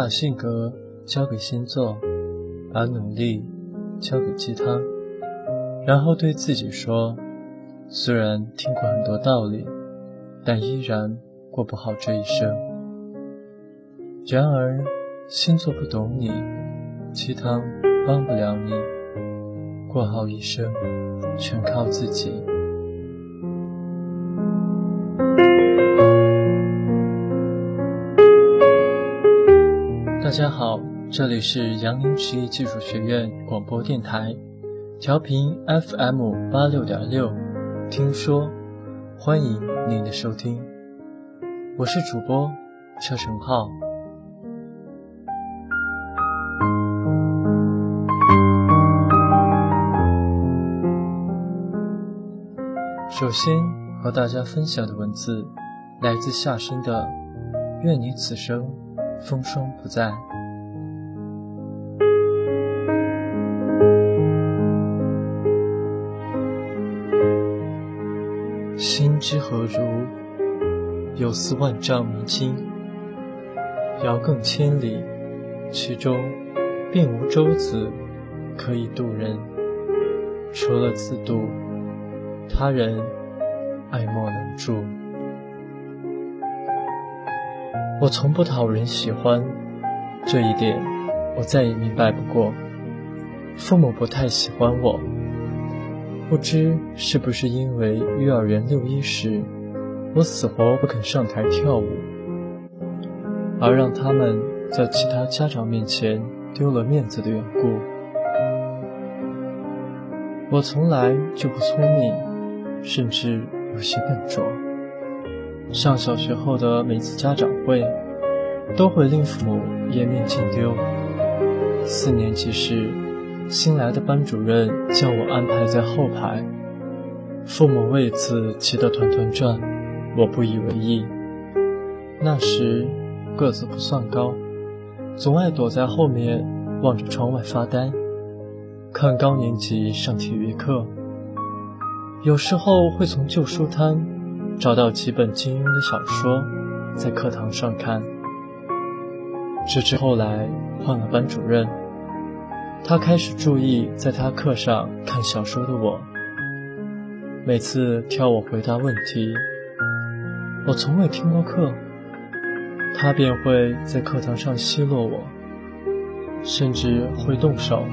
把性格交给星座，把努力交给鸡汤，然后对自己说：虽然听过很多道理，但依然过不好这一生。然而，星座不懂你，鸡汤帮不了你，过好一生全靠自己。大家好，这里是杨凌职业技术学院广播电台，调频 FM 八六点六。听说，欢迎您的收听，我是主播车成浩。首先和大家分享的文字，来自夏生的《愿你此生》。风霜不再，心之何如？有似万丈迷津，遥亘千里，其中并无舟子可以渡人，除了自渡，他人爱莫能助。我从不讨人喜欢，这一点我再也明白不过。父母不太喜欢我，不知是不是因为幼儿园六一时我死活不肯上台跳舞，而让他们在其他家长面前丢了面子的缘故。我从来就不聪明，甚至有些笨拙。上小学后的每次家长会，都会令父母颜面尽丢。四年级时，新来的班主任将我安排在后排，父母为此气得团团转，我不以为意。那时个子不算高，总爱躲在后面望着窗外发呆，看高年级上体育课。有时候会从旧书摊。找到几本金庸的小说，在课堂上看。直至后来换了班主任，他开始注意在他课上看小说的我。每次挑我回答问题，我从未听过课，他便会在课堂上奚落我，甚至会动手。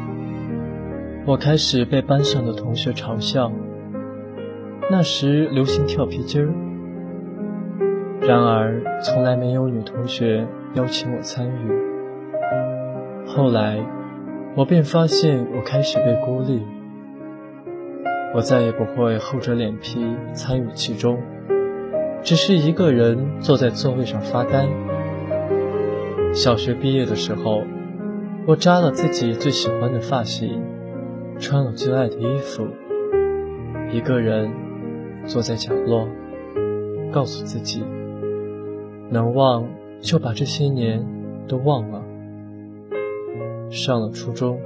我开始被班上的同学嘲笑。那时流行跳皮筋儿，然而从来没有女同学邀请我参与。后来，我便发现我开始被孤立，我再也不会厚着脸皮参与其中，只是一个人坐在座位上发呆。小学毕业的时候，我扎了自己最喜欢的发型，穿了最爱的衣服，一个人。坐在角落，告诉自己，能忘就把这些年都忘了。上了初中，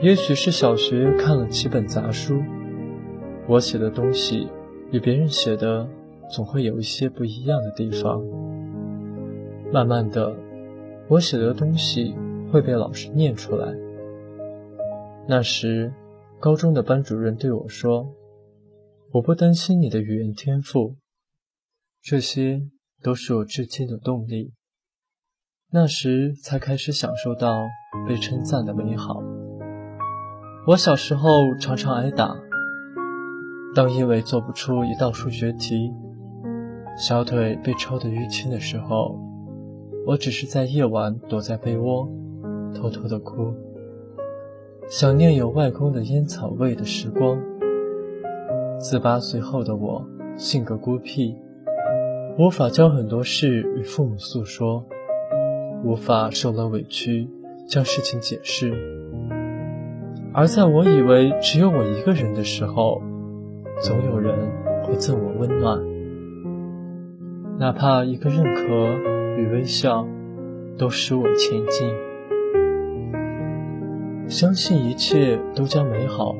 也许是小学看了几本杂书，我写的东西与别人写的总会有一些不一样的地方。慢慢的，我写的东西会被老师念出来。那时，高中的班主任对我说。我不担心你的语言天赋，这些都是我至今的动力。那时才开始享受到被称赞的美好。我小时候常常挨打，当因为做不出一道数学题，小腿被抽得淤青的时候，我只是在夜晚躲在被窝，偷偷的哭，想念有外公的烟草味的时光。自八岁后的我，性格孤僻，无法将很多事与父母诉说，无法受了委屈将事情解释。而在我以为只有我一个人的时候，总有人会赠我温暖，哪怕一个认可与微笑，都使我前进。相信一切都将美好，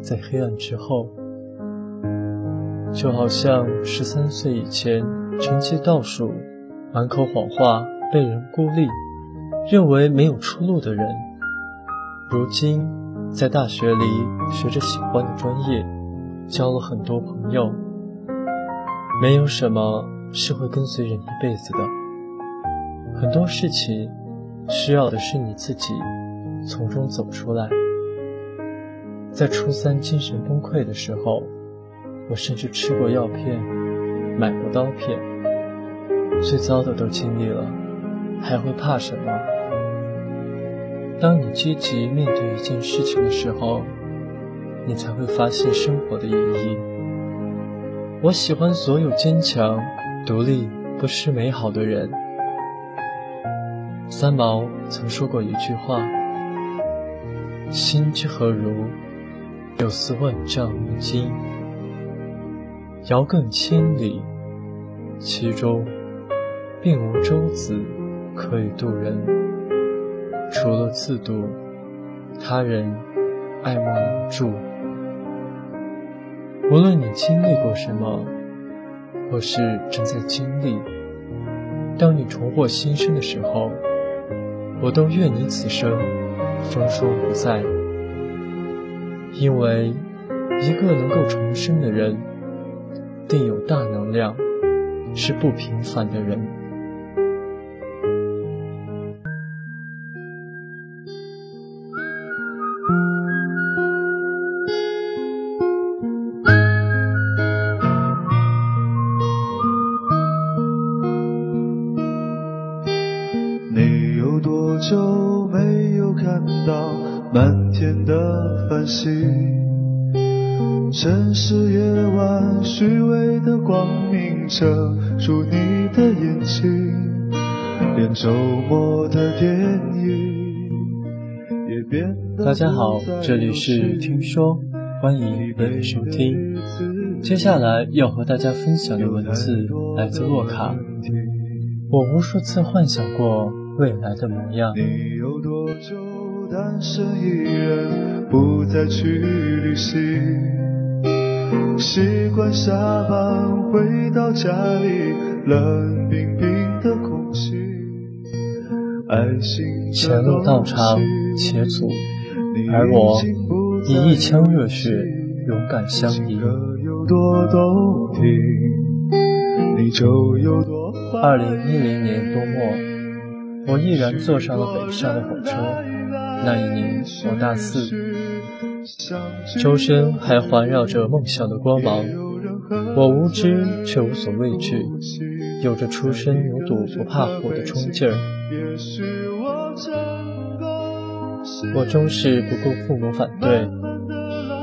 在黑暗之后。就好像十三岁以前成绩倒数，满口谎话被人孤立，认为没有出路的人，如今在大学里学着喜欢的专业，交了很多朋友。没有什么是会跟随人一辈子的，很多事情需要的是你自己从中走出来。在初三精神崩溃的时候，我甚至吃过药片，买过刀片，最糟的都经历了，还会怕什么？当你积极面对一件事情的时候，你才会发现生活的意义。我喜欢所有坚强、独立、不失美好的人。三毛曾说过一句话：“心之何如，有似万丈云津，遥亘千里，其中并无舟子可以渡人，除了自渡，他人爱莫能助。”无论你经历过什么，或是正在经历，当你重获新生的时候，我都愿你此生风霜不再。因为一个能够重生的人，定有大能量，是不平凡的人。遮住你的眼睛，连周末的电影也变得。大家好，这里是听说，欢迎你的收听。接下来要和大家分享的文字来自洛卡。我无数次幻想过未来的模样。你有多久？单身一人，不再去旅行，习惯下班回到家里，冷冰冰的空气。爱情前路道长且阻，而我以一腔热血勇敢相迎。二零一零年冬末，我毅然坐上了北上的火车。那一年我大四，周身还环绕着梦想的光芒。我无知却无所畏惧，有着初生牛犊不怕虎的冲劲儿。我终是不顾父母反对，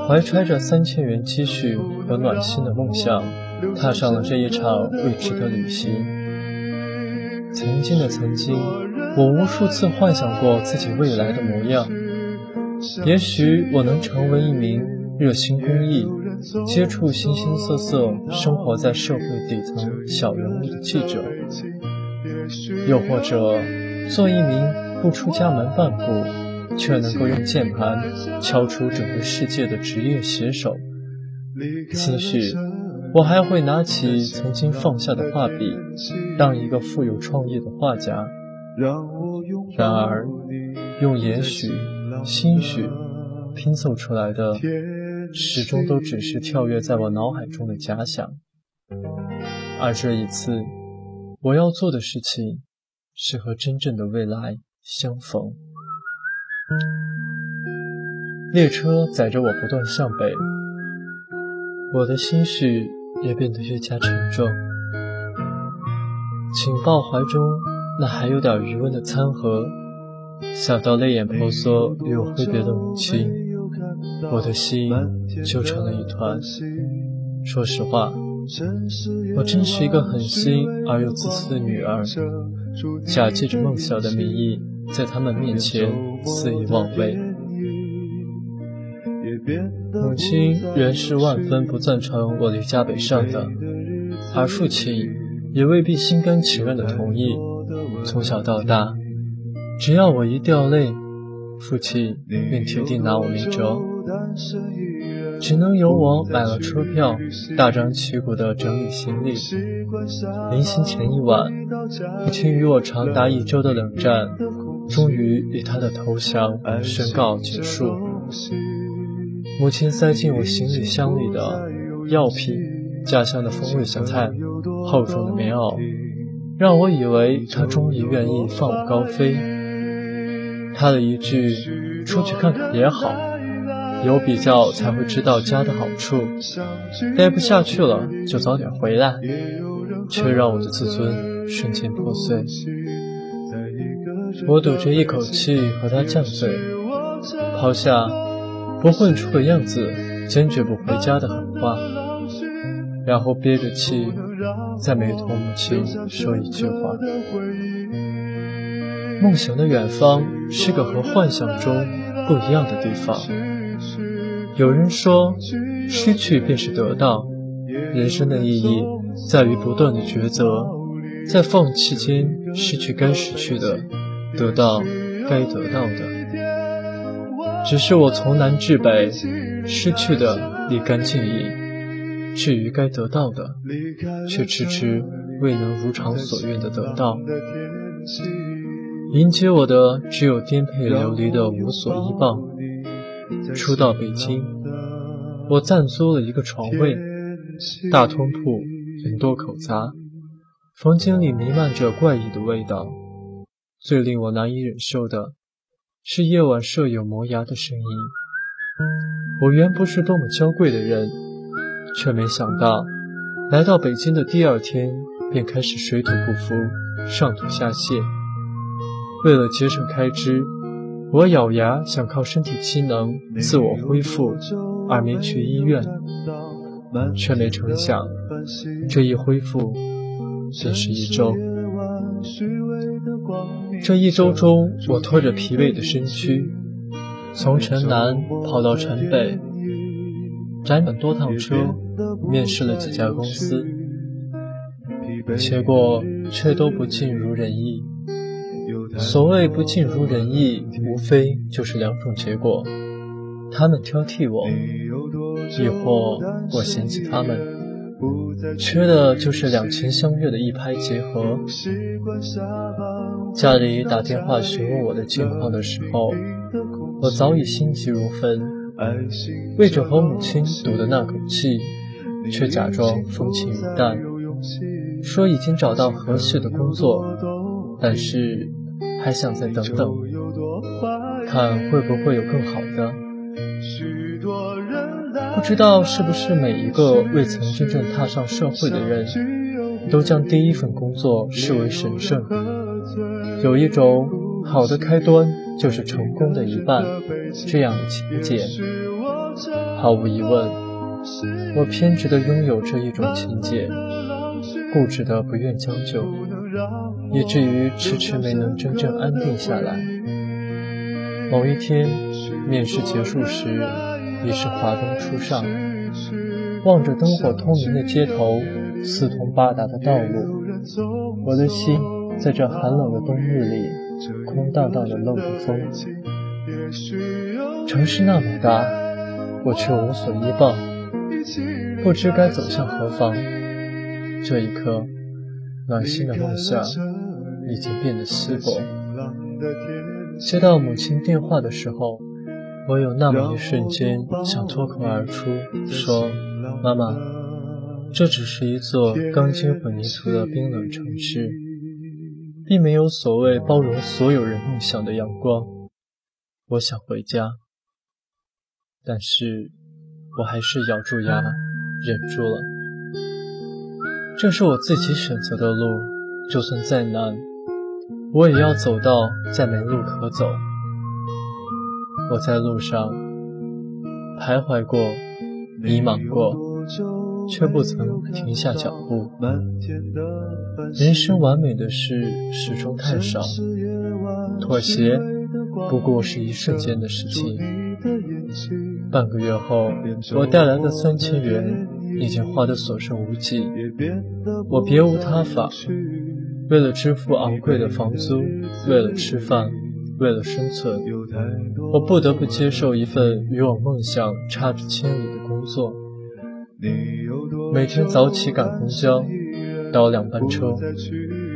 怀揣着三千元积蓄和暖心的梦想，踏上了这一场未知的旅行。曾经的曾经。我无数次幻想过自己未来的模样，也许我能成为一名热心公益、接触形形色色、生活在社会底层小人物的记者，又或者做一名不出家门半步，却能够用键盘敲出整个世界的职业写手。兴许我还会拿起曾经放下的画笔，当一个富有创意的画家。然而，用也许、兴许拼凑出来的，始终都只是跳跃在我脑海中的假想。而这一次，我要做的事情，是和真正的未来相逢。列车载着我不断向北，我的心绪也变得越加沉重。请抱怀中。那还有点余温的餐盒，想到泪眼婆娑与我挥别的母亲，我的心就成了一团。说实话，我真是一个狠心而又自私的女儿，假借着梦想的名义，在他们面前肆意妄为。母亲仍是万分不赞成我离家北上的，而父亲也未必心甘情愿的同意。从小到大，只要我一掉泪，父亲便铁定拿我没辙。只能由我买了车票，大张旗鼓地整理行李。临行前一晚，母亲与我长达一周的冷战，终于以她的投降宣告结束。母亲塞进我行李箱里的药品、家乡的风味小菜、厚重的棉袄，让我以为她终于愿意放我高飞。他的一句“出去看看也好”。有比较才会知道家的好处，待不下去了就早点回来，却让我的自尊瞬间破碎。我赌着一口气和他犟嘴，抛下不混出个样子，坚决不回家的狠话，然后憋着气再没同母亲说一句话。梦想的远方是个和幻想中不一样的地方。有人说，失去便是得到。人生的意义在于不断的抉择，在放弃间失去该失去的，得到该得到的。只是我从南至北，失去的立竿见影；至于该得到的，却迟迟未能如偿所愿的得到。迎接我的只有颠沛流离的无所依傍。初到北京，我暂租了一个床位，大通铺，人多口杂，房间里弥漫着怪异的味道。最令我难以忍受的是夜晚舍友磨牙的声音。我原不是多么娇贵的人，却没想到来到北京的第二天便开始水土不服，上吐下泻。为了节省开支。我咬牙想靠身体机能自我恢复，而没去医院，却没成想，这一恢复便是一周。这一周中，我拖着疲惫的身躯，从城南跑到城北，辗转多趟车，面试了几家公司，结果却都不尽如人意。所谓不尽如人意，无非就是两种结果：他们挑剔我，亦或我嫌弃他们。缺的就是两情相悦的一拍即合。家里打电话询问我的近况的时候，我早已心急如焚，为着和母亲赌的那口气，却假装风轻云淡，说已经找到合适的工作，但是。还想再等等，看会不会有更好的。不知道是不是每一个未曾真正踏上社会的人，都将第一份工作视为神圣。有一种好的开端就是成功的一半这样的情节。毫无疑问，我偏执地拥有这一种情节，固执的不愿将就。以至于迟迟没能真正安定下来。某一天，面试结束时，已是华灯初上。望着灯火通明的街头，四通八达的道路，我的心在这寒冷的冬日里，空荡荡的漏着风。城市那么大，我却无所依傍，不知该走向何方。这一刻。暖心的梦想已经变得稀薄。接到母亲电话的时候，我有那么一瞬间想脱口而出说：“妈妈，这只是一座钢筋混凝土的冰冷城市，并没有所谓包容所有人梦想的阳光。我想回家，但是我还是咬住牙忍住了。”这是我自己选择的路，就算再难，我也要走到再没路可走。我在路上徘徊过，迷茫过，却不曾停下脚步。人生完美的事始终太少，妥协不过是一瞬间的事情。半个月后，我带来的三千元。已经花得所剩无几，我别无他法。为了支付昂贵的房租，为了吃饭，为了生存，我不得不接受一份与我梦想差着千里的工作。每天早起赶公交，倒两班车，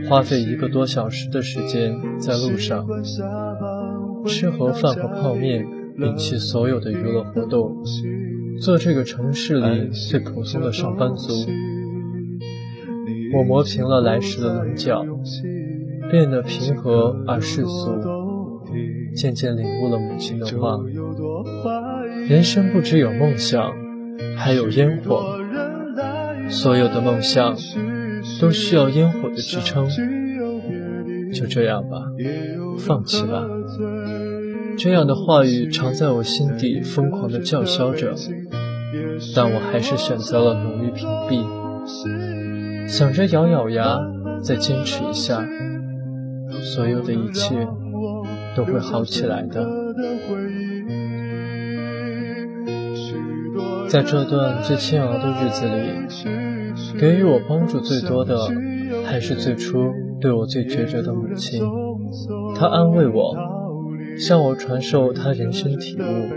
花费一个多小时的时间在路上，吃盒饭和泡面，摒弃所有的娱乐活动，做这个城市里最普通的上班族。我磨平了来时的棱角，变得平和而世俗，渐渐领悟了母亲的话：人生不只有梦想，还有烟火。所有的梦想都需要烟火的支撑。就这样吧，放弃吧。这样的话语常在我心底疯狂地叫嚣着，但我还是选择了努力屏蔽，想着咬咬牙再坚持一下，所有的一切都会好起来的。在这段最煎熬的日子里，给予我帮助最多的，还是最初对我最决绝的母亲。她安慰我，向我传授他人生体悟，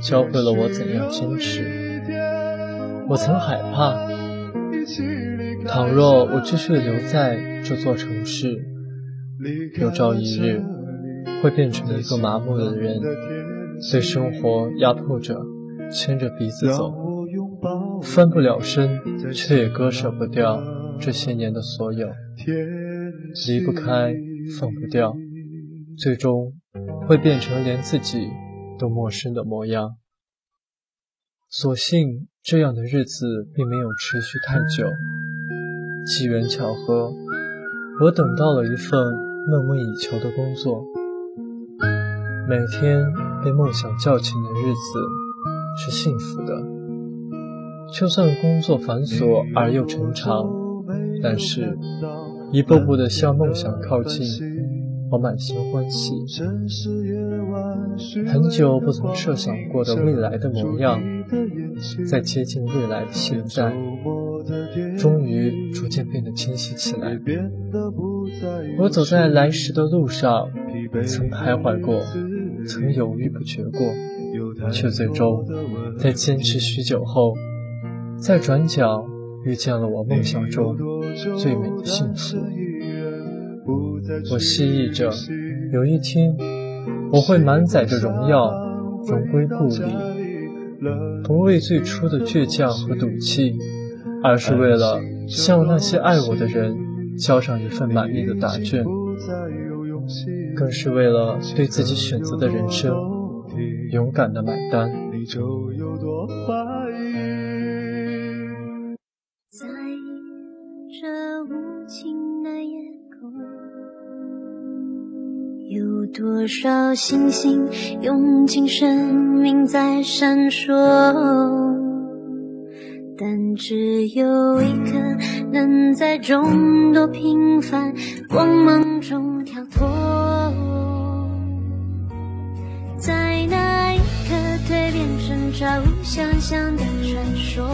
教会了我怎样坚持。我曾害怕，倘若我继续留在这座城市，有朝一日会变成一个麻木的人，被生活压迫着。牵着鼻子走，翻不了身，却也割舍不掉这些年的所有，离不开，放不掉，最终会变成连自己都陌生的模样。所幸这样的日子并没有持续太久，机缘巧合，我等到了一份梦寐以求的工作，每天被梦想叫醒的日子。是幸福的，就算工作繁琐而又成长，但是一步步的向梦想靠近，我满心欢喜。很久不曾设想过的未来的模样，在接近未来的现在，终于逐渐变得清晰起来。我走在来时的路上，曾徘徊过，曾犹豫不决过。却最终在坚持许久后，在转角遇见了我梦想中最美的幸福。我希冀着有一天，我会满载着荣耀，荣归故里，不为最初的倔强和赌气，而是为了向那些爱我的人交上一份满意的答卷，更是为了对自己选择的人生。勇敢的买单。在这无情有多少星星用尽生命在闪烁？但只有一颗能在众多平凡光芒中跳脱。在那一刻蜕变成超想象的传说，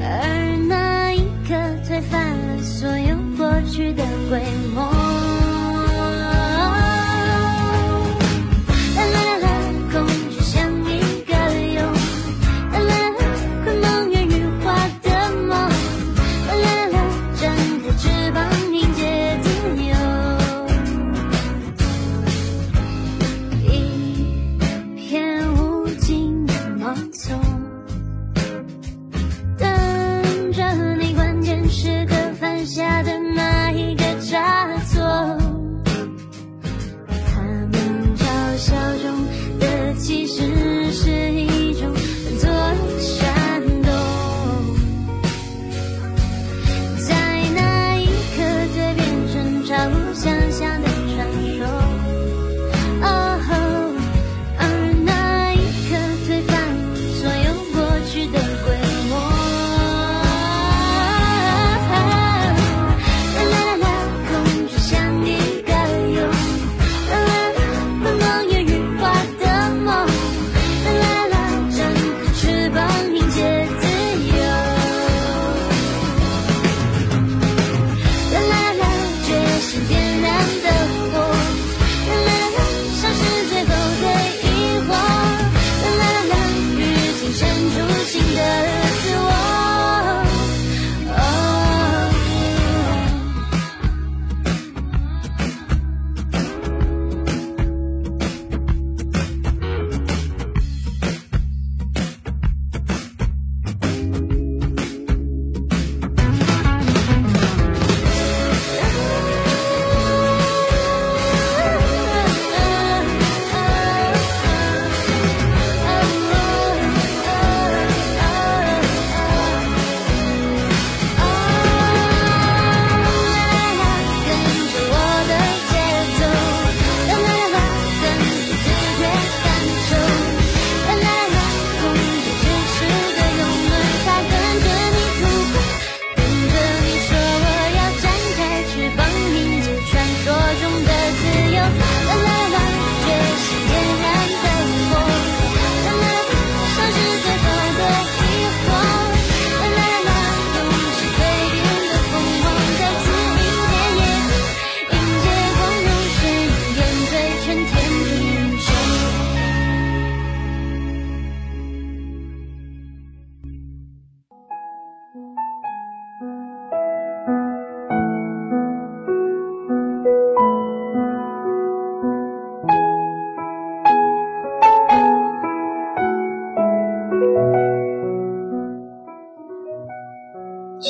而那一刻推翻了所有过去的规模。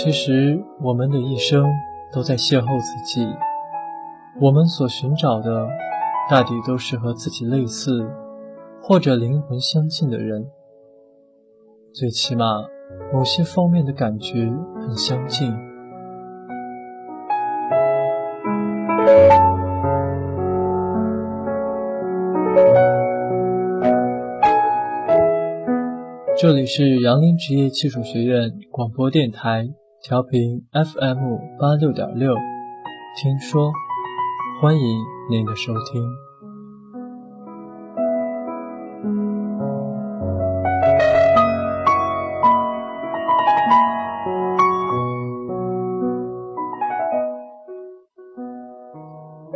其实我们的一生都在邂逅自己，我们所寻找的，大抵都是和自己类似或者灵魂相近的人，最起码某些方面的感觉很相近。这里是杨林职业技术学院广播电台，调频 FM 八六点六。听说，欢迎您的收听。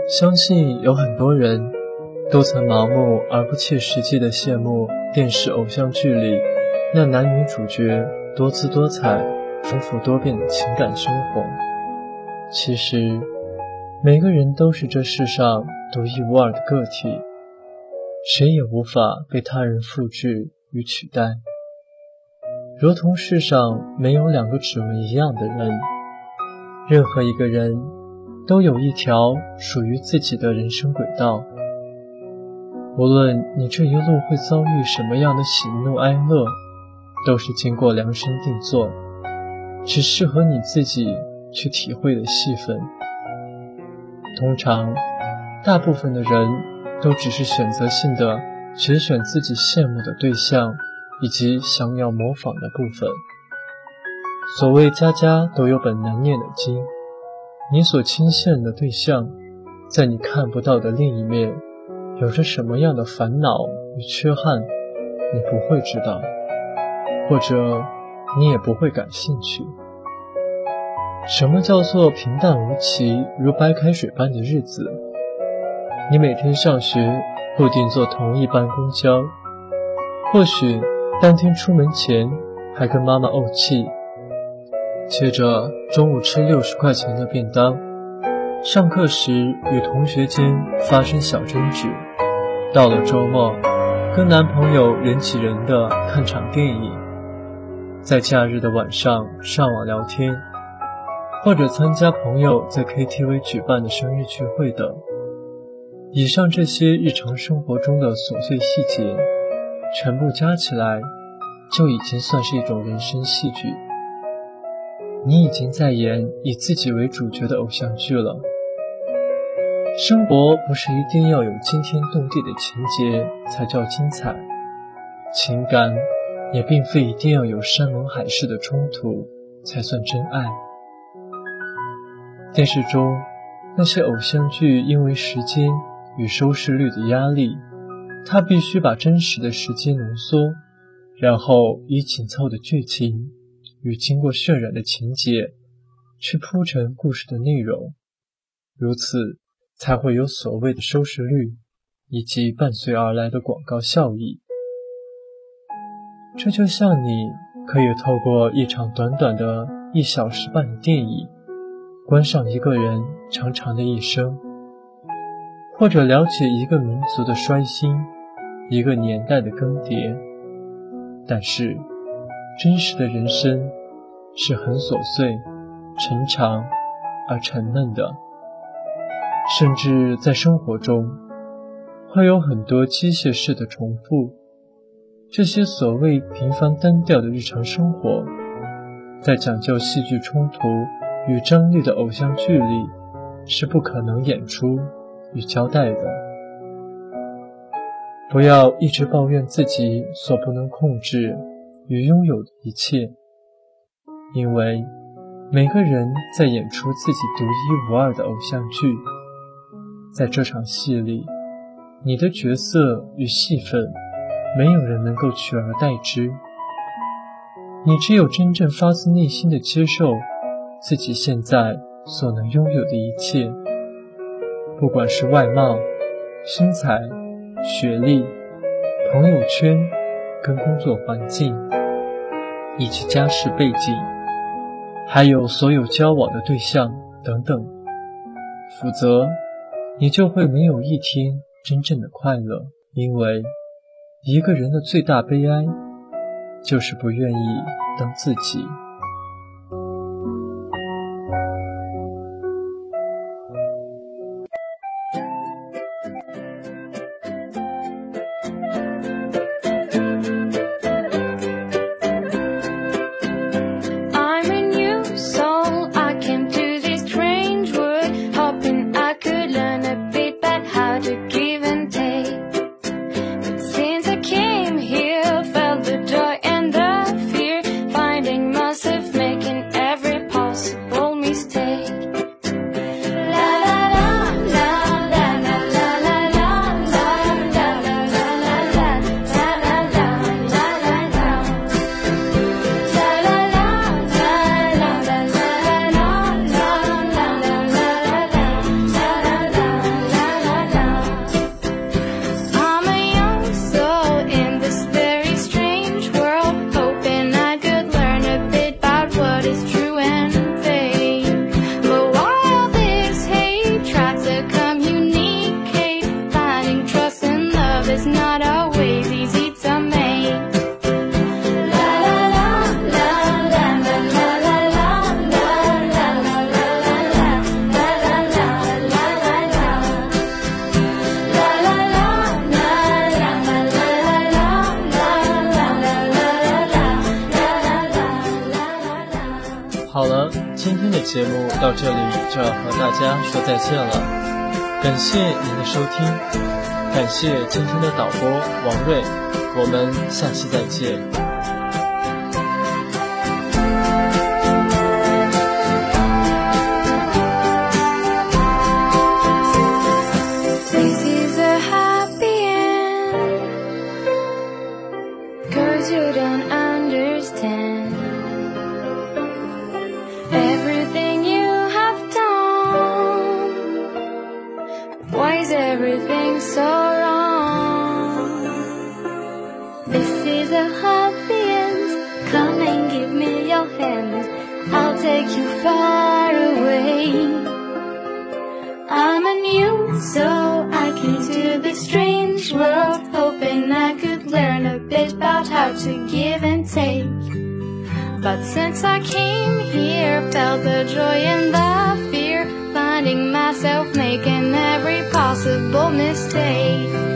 相信有很多人都曾盲目而不切实际的羡慕电视偶像剧里。那男女主角多姿多彩、丰富多变的情感生活，其实每个人都是这世上独一无二的个体，谁也无法被他人复制与取代。如同世上没有两个指纹一样的人，任何一个人都有一条属于自己的人生轨道。无论你这一路会遭遇什么样的喜怒哀乐。都是经过量身定做，只适合你自己去体会的戏份。通常，大部分的人都只是选择性的只选自己羡慕的对象，以及想要模仿的部分。所谓家家都有本难念的经，你所倾羡的对象，在你看不到的另一面，有着什么样的烦恼与缺憾，你不会知道。或者你也不会感兴趣。什么叫做平淡无奇如白开水般的日子？你每天上学固定坐同一班公交，或许当天出门前还跟妈妈怄气。接着中午吃六十块钱的便当，上课时与同学间发生小争执，到了周末跟男朋友人挤人的看场电影。在假日的晚上上网聊天，或者参加朋友在 KTV 举办的生日聚会等，以上这些日常生活中的琐碎细节，全部加起来，就已经算是一种人生戏剧。你已经在演以自己为主角的偶像剧了。生活不是一定要有惊天动地的情节才叫精彩，情感。也并非一定要有山盟海誓的冲突才算真爱。电视中那些偶像剧，因为时间与收视率的压力，他必须把真实的时间浓缩，然后以紧凑的剧情与经过渲染的情节去铺陈故事的内容，如此才会有所谓的收视率以及伴随而来的广告效益。这就像你可以透过一场短短的一小时半的电影，观赏一个人长长的一生，或者了解一个民族的衰兴，一个年代的更迭。但是，真实的人生是很琐碎、沉长而沉闷的，甚至在生活中会有很多机械式的重复。这些所谓平凡单调的日常生活，在讲究戏剧冲突与张力的偶像剧里，是不可能演出与交代的。不要一直抱怨自己所不能控制与拥有的一切，因为每个人在演出自己独一无二的偶像剧，在这场戏里，你的角色与戏份。没有人能够取而代之。你只有真正发自内心的接受自己现在所能拥有的一切，不管是外貌、身材、学历、朋友圈、跟工作环境，以及家世背景，还有所有交往的对象等等，否则你就会没有一天真正的快乐，因为。一个人的最大悲哀，就是不愿意当自己。好了今天的节目到这里就要和大家说再见了，感谢您的收听，感谢今天的导播王瑞，我们下期再见。But since I came here, felt the joy and the fear, finding myself making every possible mistake.